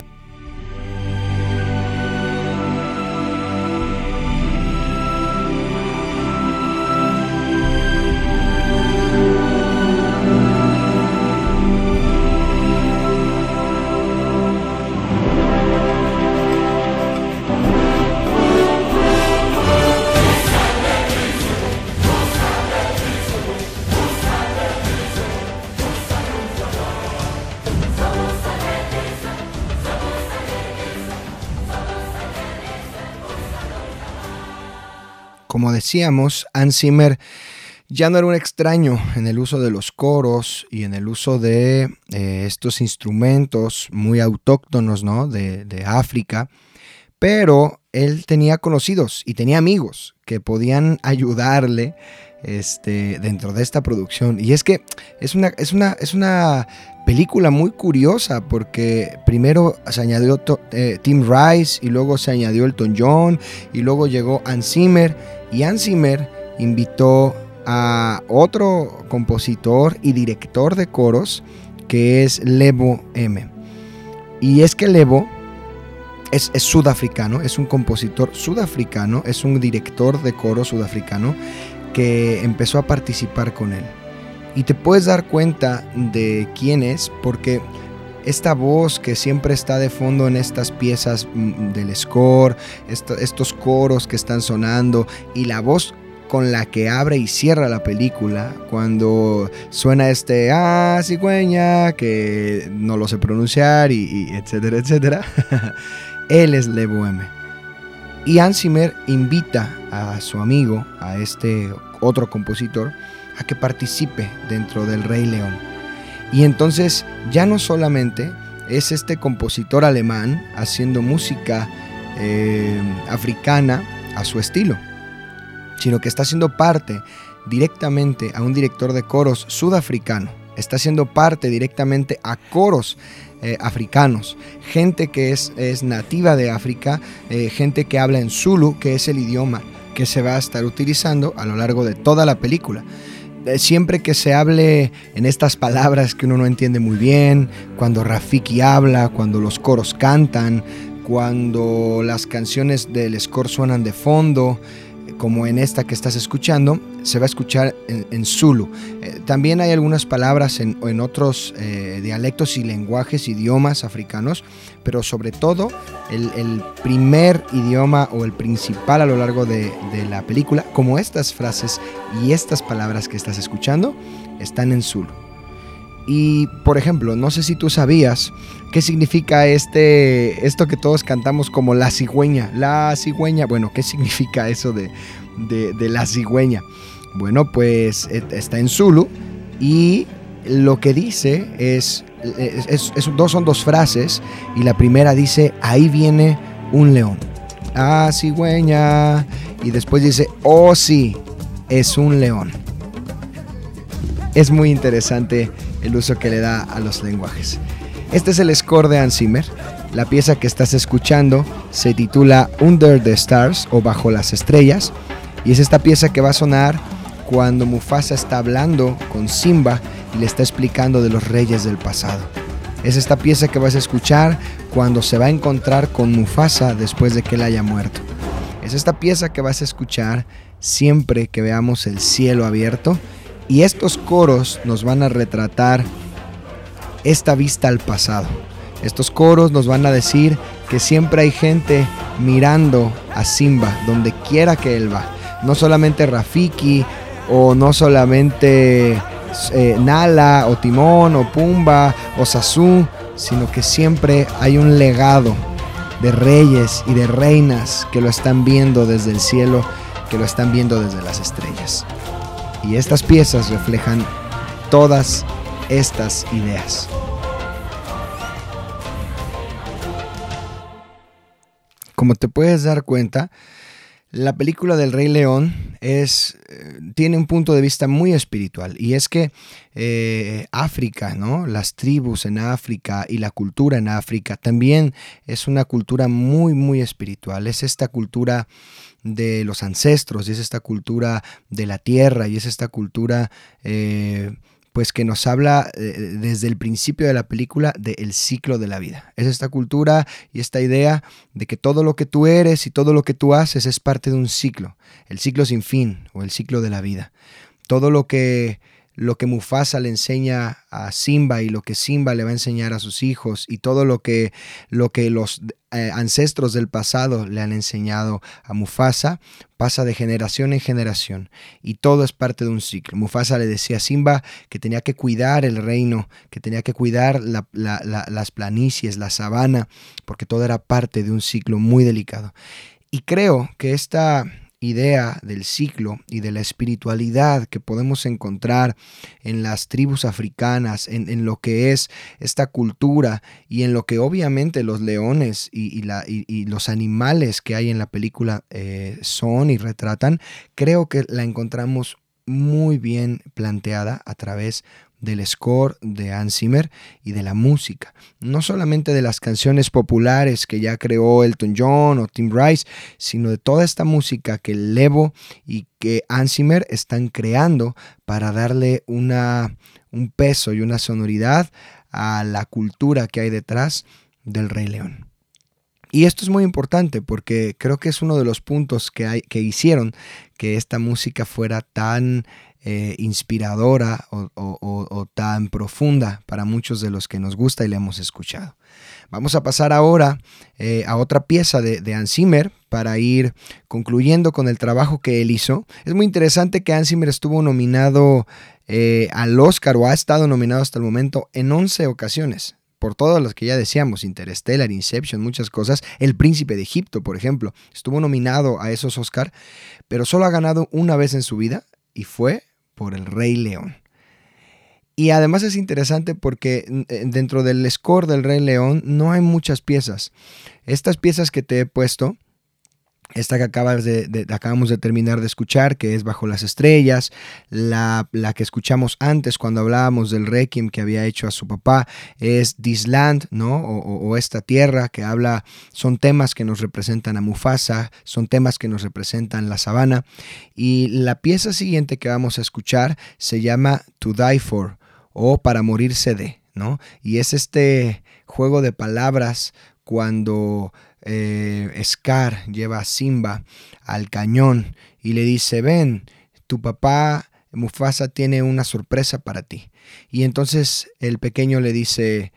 Decíamos, Hans Zimmer ya no era un extraño en el uso de los coros y en el uso de eh, estos instrumentos muy autóctonos ¿no? de, de África, pero él tenía conocidos y tenía amigos que podían ayudarle este, dentro de esta producción. Y es que es una, es una, es una película muy curiosa porque primero se añadió eh, Tim Rice y luego se añadió Elton John y luego llegó Hans Zimmer y Hans Zimmer invitó a otro compositor y director de coros que es Levo M. Y es que Levo es, es sudafricano, es un compositor sudafricano, es un director de coro sudafricano que empezó a participar con él. Y te puedes dar cuenta de quién es porque esta voz que siempre está de fondo en estas piezas mm, del score, esto- estos coros que están sonando y la voz con la que abre y cierra la película cuando suena este ah cigüeña que no lo sé pronunciar y, y etcétera etcétera él es Levo M y Hans Zimmer invita a su amigo a este otro compositor a que participe dentro del Rey León. Y entonces ya no solamente es este compositor alemán haciendo música eh, africana a su estilo, sino que está haciendo parte directamente a un director de coros sudafricano, está haciendo parte directamente a coros eh, africanos, gente que es, es nativa de África, eh, gente que habla en Zulu, que es el idioma que se va a estar utilizando a lo largo de toda la película. Eh, siempre que se hable en estas palabras que uno no entiende muy bien, cuando Rafiki habla, cuando los coros cantan, cuando las canciones del score suenan de fondo, como en esta que estás escuchando, se va a escuchar en, Zulu. Eh, también hay algunas palabras en, otros eh, dialectos y lenguajes, idiomas africanos, pero sobre todo el, el primer idioma o el principal a lo largo de, de la película, como estas frases y estas palabras que estás escuchando, están en Zulu. Y por ejemplo, no sé si tú sabías qué significa este esto que todos cantamos como la cigüeña. La cigüeña, bueno, ¿qué significa eso de, de- la cigüeña? Bueno, pues eh, está en Zulu y lo que dice es, es- es- es- dos son dos frases y la primera dice ahí viene un león. Ah, cigüeña. Y después dice, oh sí, es un león. Es muy interesante el uso que le da a los lenguajes. Este es el score de Hans Zimmer. La pieza que estás escuchando se titula Under the Stars o Bajo las Estrellas y es esta pieza que va a sonar cuando Mufasa está hablando con Simba y le está explicando de los reyes del pasado. Es esta pieza que vas a escuchar cuando se va a encontrar con Mufasa después de que él haya muerto. Es esta pieza que vas a escuchar siempre que veamos el cielo abierto y estos coros nos van a retratar esta vista al pasado. Estos coros nos van a decir que siempre hay gente mirando a Simba donde quiera que él va. No solamente Rafiki o no solamente eh, Nala o Timón o Pumba o Sasu, sino que siempre hay un legado de reyes y de reinas que lo están viendo desde el cielo, que lo están viendo desde las estrellas. Y estas piezas reflejan todas estas ideas. Como te puedes dar cuenta, La película del Rey León es, eh, tiene un punto de vista muy espiritual y es que eh, África, ¿no? las tribus en África y la cultura en África también es una cultura muy, muy espiritual. Es esta cultura de los ancestros y es esta cultura de la tierra y es esta cultura eh, pues que nos habla eh, desde el principio de la película del ciclo de la vida. Es esta cultura y esta idea de que todo lo que tú eres y todo lo que tú haces es parte de un ciclo, el ciclo sin fin o el ciclo de la vida. Todo lo que lo que Mufasa le enseña a Simba y lo que Simba le va a enseñar a sus hijos y todo lo que, lo que los eh, ancestros del pasado le han enseñado a Mufasa pasa de generación en generación y todo es parte de un ciclo. Mufasa le decía a Simba que tenía que cuidar el reino, que tenía que cuidar las planicies, la sabana, porque todo era parte de un ciclo muy delicado. Y creo que esta idea del ciclo y de la espiritualidad que podemos encontrar en las tribus africanas, en, lo que es esta cultura y en lo que obviamente los leones y, los animales que hay en la película eh, son y retratan, creo que la encontramos muy bien planteada a través del score de Hans Zimmer y de la música. No solamente de las canciones populares que ya creó Elton John o Tim Rice, sino de toda esta música que Levo y que Hans Zimmer están creando para darle una, un peso y una sonoridad a la cultura que hay detrás del Rey León. Y esto es muy importante porque creo que es uno de los puntos que, hay, que hicieron que esta música fuera tan eh, inspiradora o, tan profunda para muchos de los que nos gusta y le hemos escuchado. Vamos a pasar ahora eh, a otra pieza de, de para ir concluyendo con el trabajo que él hizo. Es muy interesante que Hans Zimmer estuvo nominado eh, al Oscar o ha estado nominado hasta el momento en 11 ocasiones por todas las que ya decíamos, Interstellar, Inception, muchas cosas. El Príncipe de Egipto, por ejemplo, estuvo nominado a esos Oscar, pero solo ha ganado una vez en su vida y fue por el Rey León. Y además es interesante porque eh, dentro del score del Rey León no hay muchas piezas. Estas piezas que te he puesto esta que de, acabamos de terminar de escuchar, que es Bajo las Estrellas, la, que escuchamos antes cuando hablábamos del Requiem que había hecho a su papá, es This Land, ¿no? O, esta tierra que habla, son temas que nos representan a Mufasa, son temas que nos representan la sabana. Y la pieza siguiente que vamos a escuchar se llama To Die For, o Para Morirse de, ¿no? Y es este juego de palabras cuando eh, Scar lleva a Simba al cañón y le dice, ven, tu papá Mufasa tiene una sorpresa para ti. Y entonces el pequeño le dice,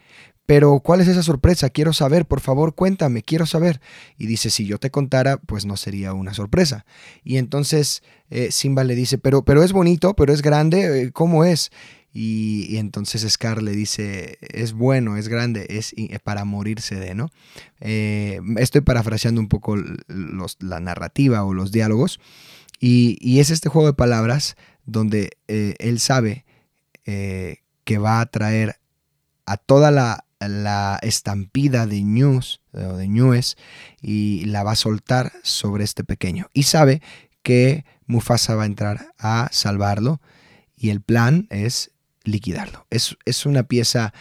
pero ¿cuál es esa sorpresa? Quiero saber, por favor, cuéntame, quiero saber. Y dice, si yo te contara, pues no sería una sorpresa. Y entonces eh, Simba le dice, pero, pero es bonito, pero es grande, eh, ¿cómo es? Y, entonces Scar le dice, es bueno, es grande, es para morirse de, ¿no? Eh, estoy parafraseando un poco la narrativa o los diálogos. Y, es este juego de palabras donde eh, él sabe eh, que va a traer a toda la, estampida de o de ñues y la va a soltar sobre este pequeño. Y sabe que Mufasa va a entrar a salvarlo y el plan es liquidarlo. Es, es una pieza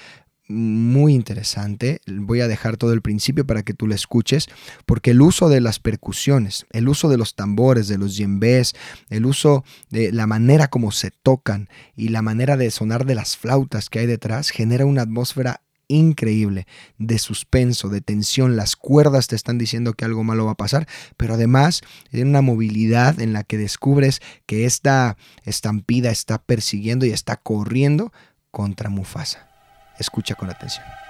muy interesante. Voy a dejar todo el principio para que tú lo escuches, porque el uso de las percusiones, el uso de los tambores, de los yembés, el uso de la manera como se tocan y la manera de sonar de las flautas que hay detrás genera una atmósfera increíble de suspenso, de tensión. Las cuerdas te están diciendo que algo malo va a pasar, pero además hay una movilidad en la que descubres que esta estampida está persiguiendo y está corriendo contra Mufasa. Escucha con atención.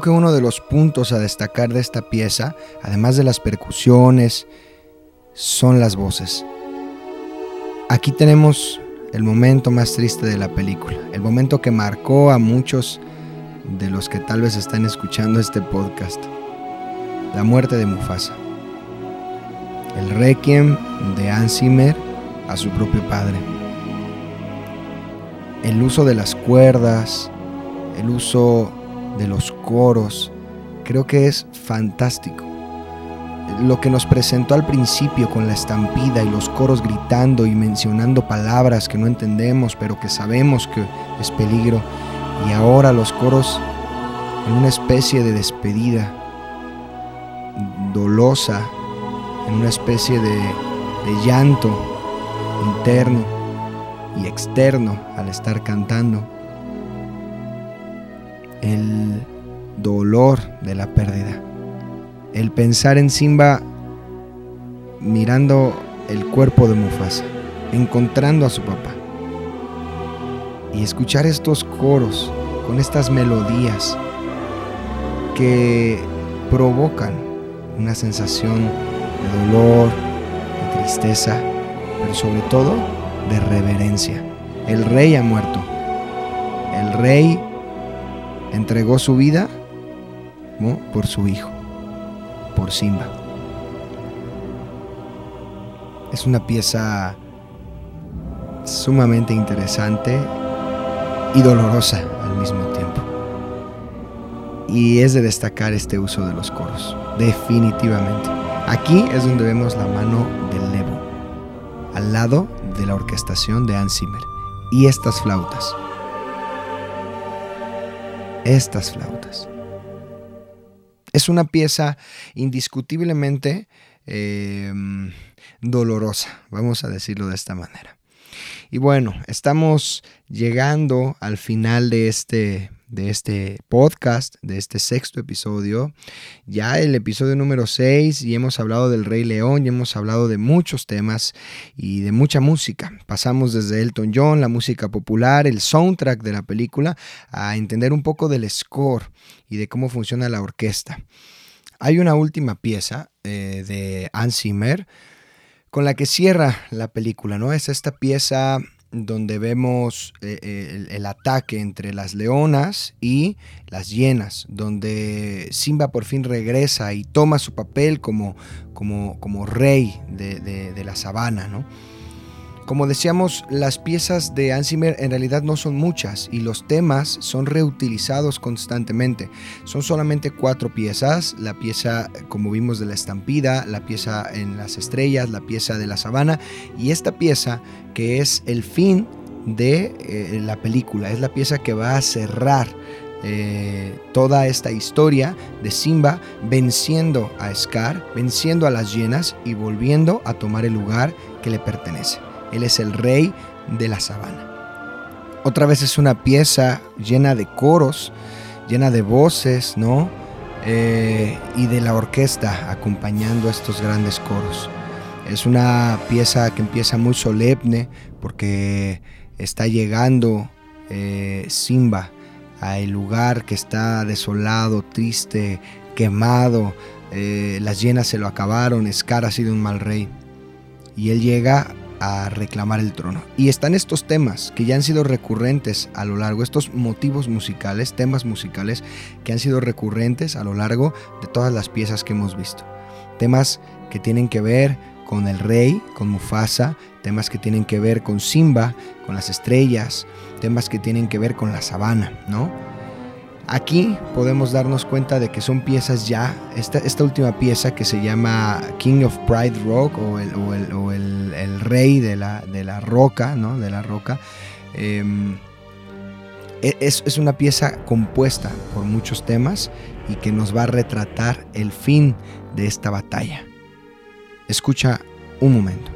Que uno de los puntos a destacar de esta pieza, además de las percusiones, son las voces. Aquí tenemos el momento más triste de la película, el momento que marcó a muchos de los que tal vez están escuchando este podcast, la muerte de Mufasa, el requiem de Hans Zimmer a su propio padre, el uso de las cuerdas, el uso de los coros, creo que es fantástico lo que nos presentó al principio con la estampida y los coros gritando y mencionando palabras que no entendemos pero que sabemos que es peligro y ahora los coros en una especie de despedida dolosa, en una especie de, llanto interno y externo al estar cantando. El dolor de la pérdida el pensar en Simba mirando el cuerpo de Mufasa, encontrando a su papá. Y escuchar estos coros con estas melodías que provocan una sensación de dolor, de tristeza, pero sobre todo de reverencia. El rey ha muerto. El rey entregó su vida por su hijo por Simba. Es una pieza sumamente interesante y dolorosa al mismo tiempo. Y es de destacar este uso de los coros, definitivamente. Aquí es donde vemos la mano del Levo, al lado de la orquestación de Hans Zimmer. Y estas flautas. Estas flautas. Es una pieza indiscutiblemente em, dolorosa, vamos a decirlo de esta manera. Y bueno, estamos llegando al final de este, de este podcast, de este sexto episodio. Ya el episodio número 6 y hemos hablado del Rey León y hemos hablado de muchos temas y de mucha música. Pasamos desde Elton John, la música popular, el soundtrack de la película, a entender un poco del score y de cómo funciona la orquesta. Hay una última pieza eh, de Hans Zimmer con la que cierra la película, ¿no? Es esta pieza donde vemos eh, eh, el, ataque entre las leonas y las hienas, donde Simba por fin regresa y toma su papel como, como, como rey de, de la sabana, ¿no? Como decíamos, las piezas de Ansimer en realidad no son muchas y los temas son reutilizados constantemente. Son solamente cuatro piezas, la pieza como vimos de la estampida, la pieza en las estrellas, la pieza de la sabana y esta pieza que es el fin de eh, la película, es la pieza que va a cerrar eh, toda esta historia de Simba venciendo a Scar, venciendo a las hienas y volviendo a tomar el lugar que le pertenece. Él es el rey de la sabana. Otra vez es una pieza llena de coros, llena de voces, ¿no? Eh, y de la orquesta acompañando estos grandes coros. Es una pieza que empieza muy solemne porque está llegando eh, Simba al lugar que está desolado, triste, quemado. Eh, las llenas se lo acabaron, Scar ha sido un mal rey. Y él llega a reclamar el trono. Y están estos temas que ya han sido recurrentes a lo largo, estos motivos musicales, temas musicales que han sido recurrentes a lo largo de todas las piezas que hemos visto. Temas que tienen que ver con el rey, con Mufasa, temas que tienen que ver con Simba, con las estrellas, temas que tienen que ver con la sabana, ¿no? Aquí podemos darnos cuenta de que son piezas ya, esta, última pieza que se llama King of Pride Rock o el, rey de la, de la, roca, ¿no? De la roca. Em, e, es, es una pieza compuesta por muchos temas y que nos va a retratar el fin de esta batalla. Escucha un momento.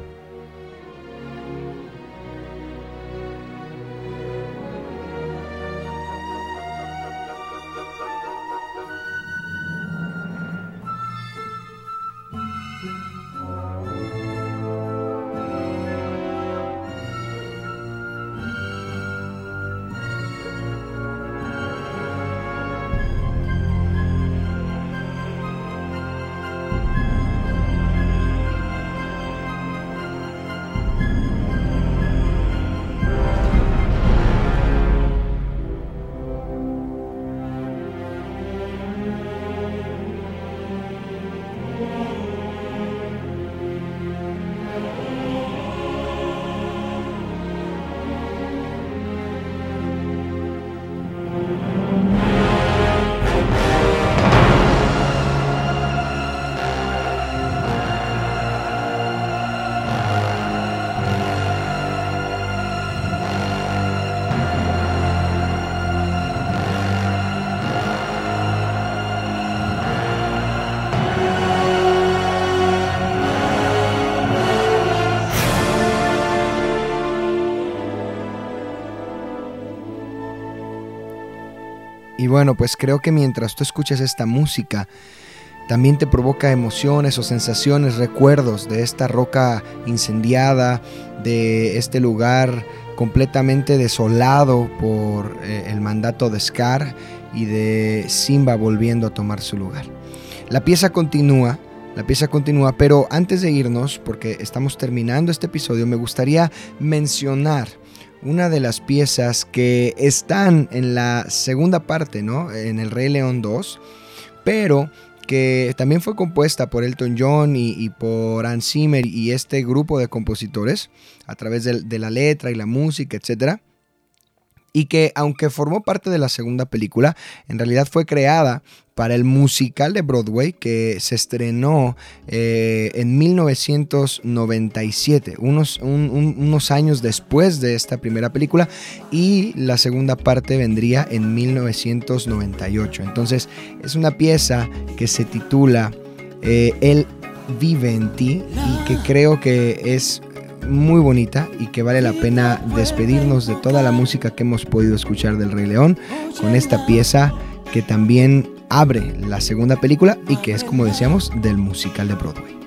Bueno, pues creo que mientras tú escuchas esta música, también te provoca emociones o sensaciones, recuerdos de esta roca incendiada, de este lugar completamente desolado por eh, el mandato de Scar y de Simba volviendo a tomar su lugar. La pieza continúa, la pieza continúa, pero antes de irnos, porque estamos terminando este episodio, me gustaría mencionar una de las piezas que están en la segunda parte, ¿no? En el Rey León 2, pero que también fue compuesta por Elton John y, por Hans Zimmer y este grupo de compositores a través de, de la letra y la música, etcétera y que aunque formó parte de la segunda película, en realidad fue creada para el musical de Broadway que se estrenó eh, en 1997, unos, unos años después de esta primera película, y la segunda parte vendría en 1998. Entonces es una pieza que se titula eh, El vive en ti y que creo que es muy bonita y que vale la pena despedirnos de toda la música que hemos podido escuchar del Rey León con esta pieza que también abre la segunda película y que es como decíamos del musical de Broadway.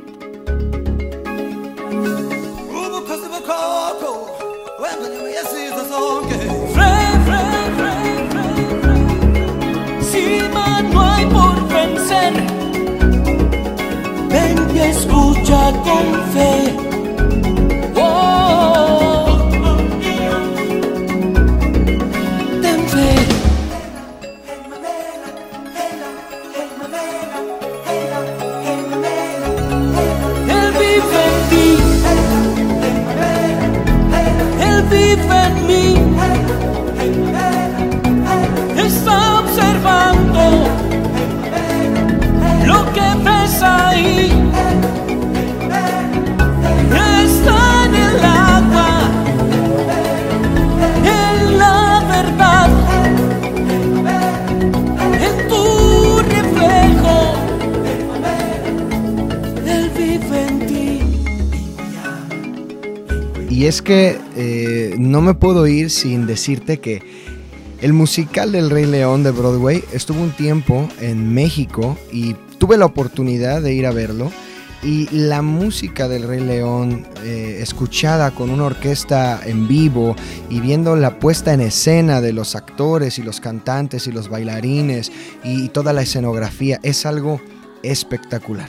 escucha con fe que eh, no me puedo ir sin decirte que el musical del Rey León de Broadway estuvo un tiempo en México y tuve la oportunidad de ir a verlo. Y la música del Rey León, eh, escuchada con una orquesta en vivo y viendo la puesta en escena de los actores y los cantantes y los bailarines y toda la escenografía, es algo espectacular.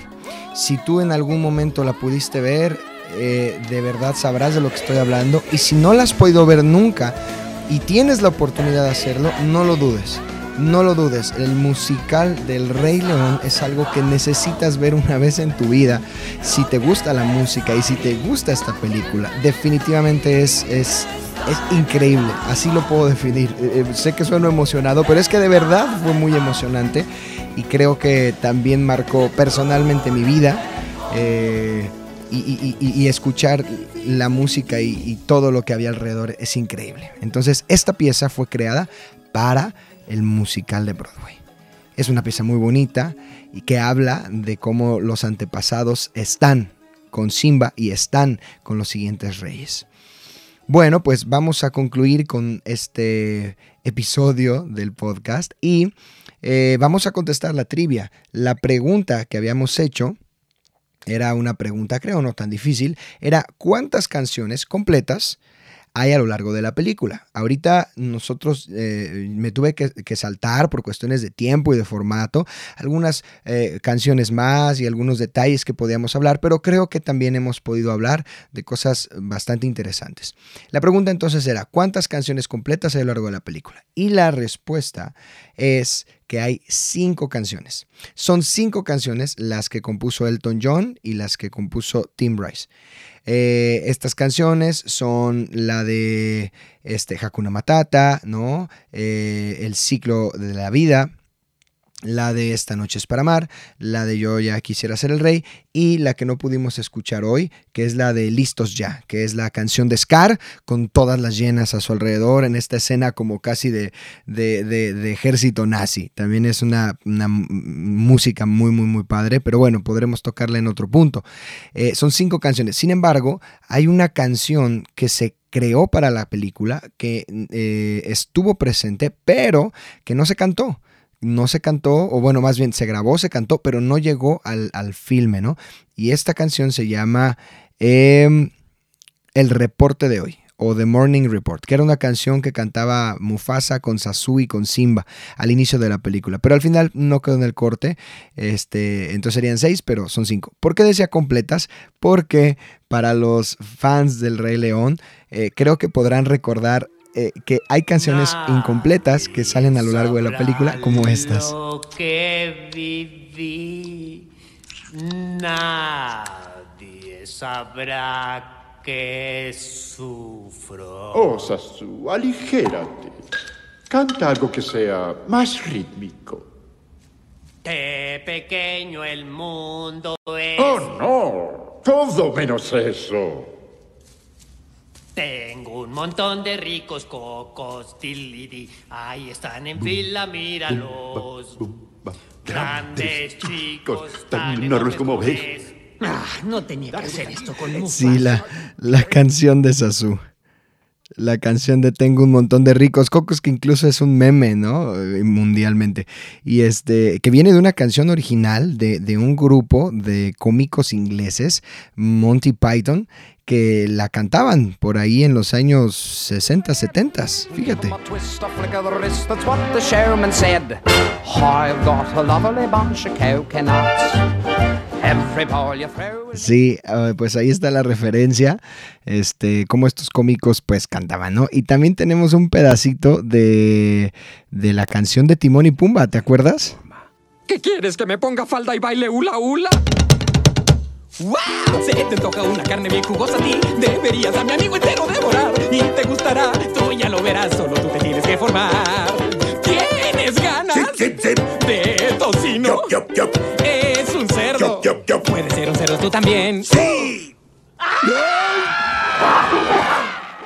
Si tú en algún momento la pudiste ver, eh, de verdad sabrás de lo que estoy hablando. Y si no la has podido ver nunca y tienes la oportunidad de hacerlo, no lo dudes. No lo dudes, el musical del Rey León es algo que necesitas ver una vez en tu vida. Si te gusta la música y si te gusta esta película, definitivamente es, es, es increíble. Así lo puedo definir. Eh, eh, sé que sueno emocionado, pero es que de verdad fue muy emocionante y creo que también marcó personalmente mi vida y, escuchar la música y, todo lo que había alrededor es increíble. Entonces, esta pieza fue creada para el musical de Broadway. Es una pieza muy bonita y que habla de cómo los antepasados están con Simba y están con los siguientes reyes. Bueno, pues vamos a concluir con este episodio del podcast y eh, vamos a contestar la trivia. La pregunta que habíamos hecho era una pregunta, creo, no tan difícil, era cuántas canciones completas hay a lo largo de la película. Ahorita nosotros eh, me tuve que, saltar por cuestiones de tiempo y de formato, algunas eh, canciones más y algunos detalles que podíamos hablar, pero creo que también hemos podido hablar de cosas bastante interesantes. La pregunta entonces era, ¿cuántas canciones completas hay a lo largo de la película? Y la respuesta es que hay cinco canciones. Son cinco canciones las que compuso Elton John y las que compuso Tim Rice. Eh, estas canciones son la de este, Hakuna Matata, ¿no? Eh, el ciclo de la vida, la de Esta noche es para amar, la de Yo ya quisiera ser el rey y la que no pudimos escuchar hoy, que es la de Listos ya, que es la canción de Scar con todas las llenas a su alrededor en esta escena como casi de, de, ejército nazi. También es una, música muy, muy, muy padre, pero bueno, podremos tocarla en otro punto. Eh, son cinco canciones, sin embargo, hay una canción que se creó para la película, que eh, estuvo presente, pero que no se cantó. No se cantó, o bueno, más bien se grabó, se cantó, pero no llegó al, al filme, ¿no? Y esta canción se llama em, El reporte de hoy o The Morning Report, que era una canción que cantaba Mufasa con Sasu y con Simba al inicio de la película, pero al final no quedó en el corte, este, entonces serían seis, pero son cinco. ¿Por qué decía completas? Porque para los fans del Rey León, eh, creo que podrán recordar eh, que hay canciones incompletas que salen a lo largo de la película, como estas. Lo que viví, nadie sabrá que sufro. Oh, Sasu, aligérate. Canta algo que sea más rítmico. De pequeño el mundo es. Oh, no. Todo menos eso. Tengo un montón de ricos cocos, tilidi. Ahí están en fila, míralos. Grandes chicos, tan enormes como ves. Ah, no tenía que hacer esto con Mufasa. Sí, la, la canción de Sasu. La canción de Tengo un montón de ricos cocos, que incluso es un meme, ¿no? Eh, Mundialmente. Y este, que viene de una canción original de, de un grupo de cómicos ingleses, Monty Python, que la cantaban por ahí en los años 60, 70. Fíjate. Sí, pues ahí está la referencia, este, cómo estos cómicos pues cantaban, ¿no? Y también tenemos un pedacito de, de la canción de Timón y Pumba, ¿te acuerdas? ¿Qué quieres? ¿Que me ponga falda y baile hula hula? ¡Wow! Se te toca una carne bien jugosa a ti. Deberías a mi amigo entero devorar. Y te gustará, tú ya lo verás. Solo tú te tienes que formar. ¿Tienes ganas Zip, zip, zip. de tocino? Yup, yup, yup. Es un cerdo. Puedes ser un cerdo tú también. Sí.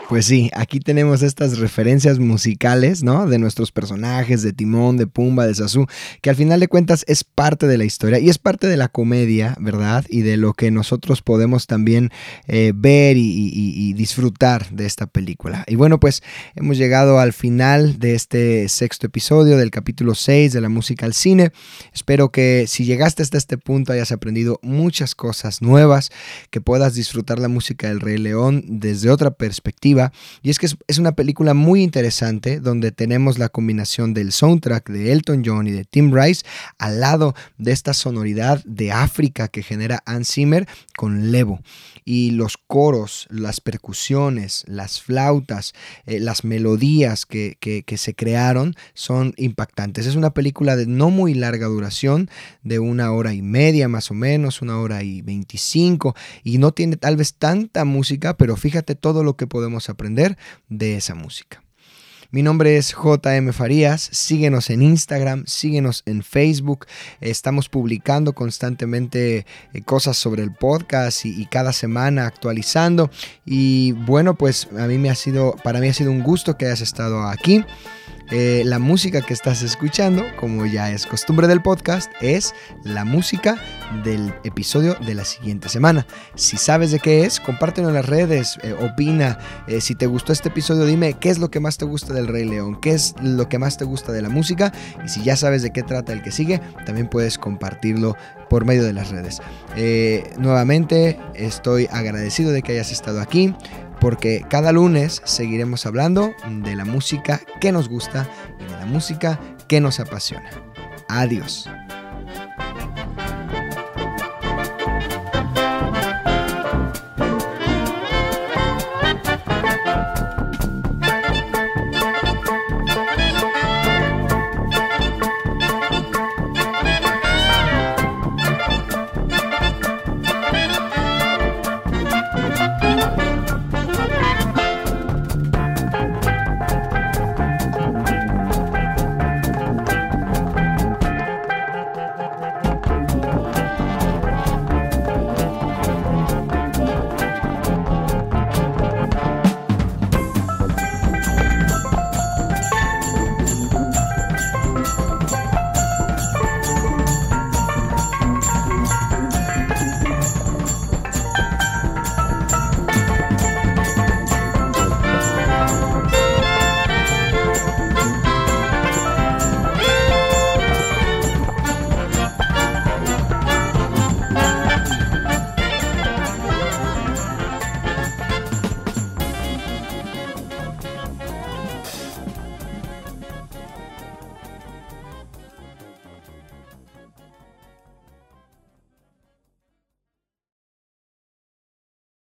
Pues sí, aquí tenemos estas referencias musicales, ¿no? De nuestros personajes, de Timón, de Pumba, de Sasu, que al final de cuentas es parte de la historia y es parte de la comedia, ¿verdad? Y de lo que nosotros podemos también eh, ver y, y- y disfrutar de esta película. Y bueno, pues hemos llegado al final de este sexto episodio del capítulo 6 de la música al cine. Espero que si llegaste hasta este punto hayas aprendido muchas cosas nuevas, que puedas disfrutar la música del Rey León desde otra perspectiva. Y es que es, es una película muy interesante donde tenemos la combinación del soundtrack de Elton John y de Tim Rice al lado de esta sonoridad de África que genera Hans Zimmer con Levo. Y los coros, las percusiones, las flautas, eh, las melodías que, que- que se crearon son impactantes. Es una película de no muy larga duración, de una hora y media más o menos, una hora y veinticinco, y no tiene tal vez tanta música, pero fíjate todo lo que podemos aprender de esa música. Mi nombre es JM Farías, síguenos en Instagram, síguenos en Facebook, estamos publicando constantemente eh, cosas sobre el podcast y, y cada semana actualizando. Y bueno pues a mí me ha sido, para mí ha sido un gusto que hayas estado aquí. Eh, la música que estás escuchando, como ya es costumbre del podcast, es la música del episodio de la siguiente semana. Si sabes de qué es, compártelo en las redes, eh, opina. Eh, si te gustó este episodio, dime qué es lo que más te gusta del Rey León, qué es lo que más te gusta de la música. Y si ya sabes de qué trata el que sigue, también puedes compartirlo por medio de las redes. Nuevamente, estoy agradecido de que hayas estado aquí porque cada lunes seguiremos hablando de la música que nos gusta y de la música que nos apasiona. Adiós.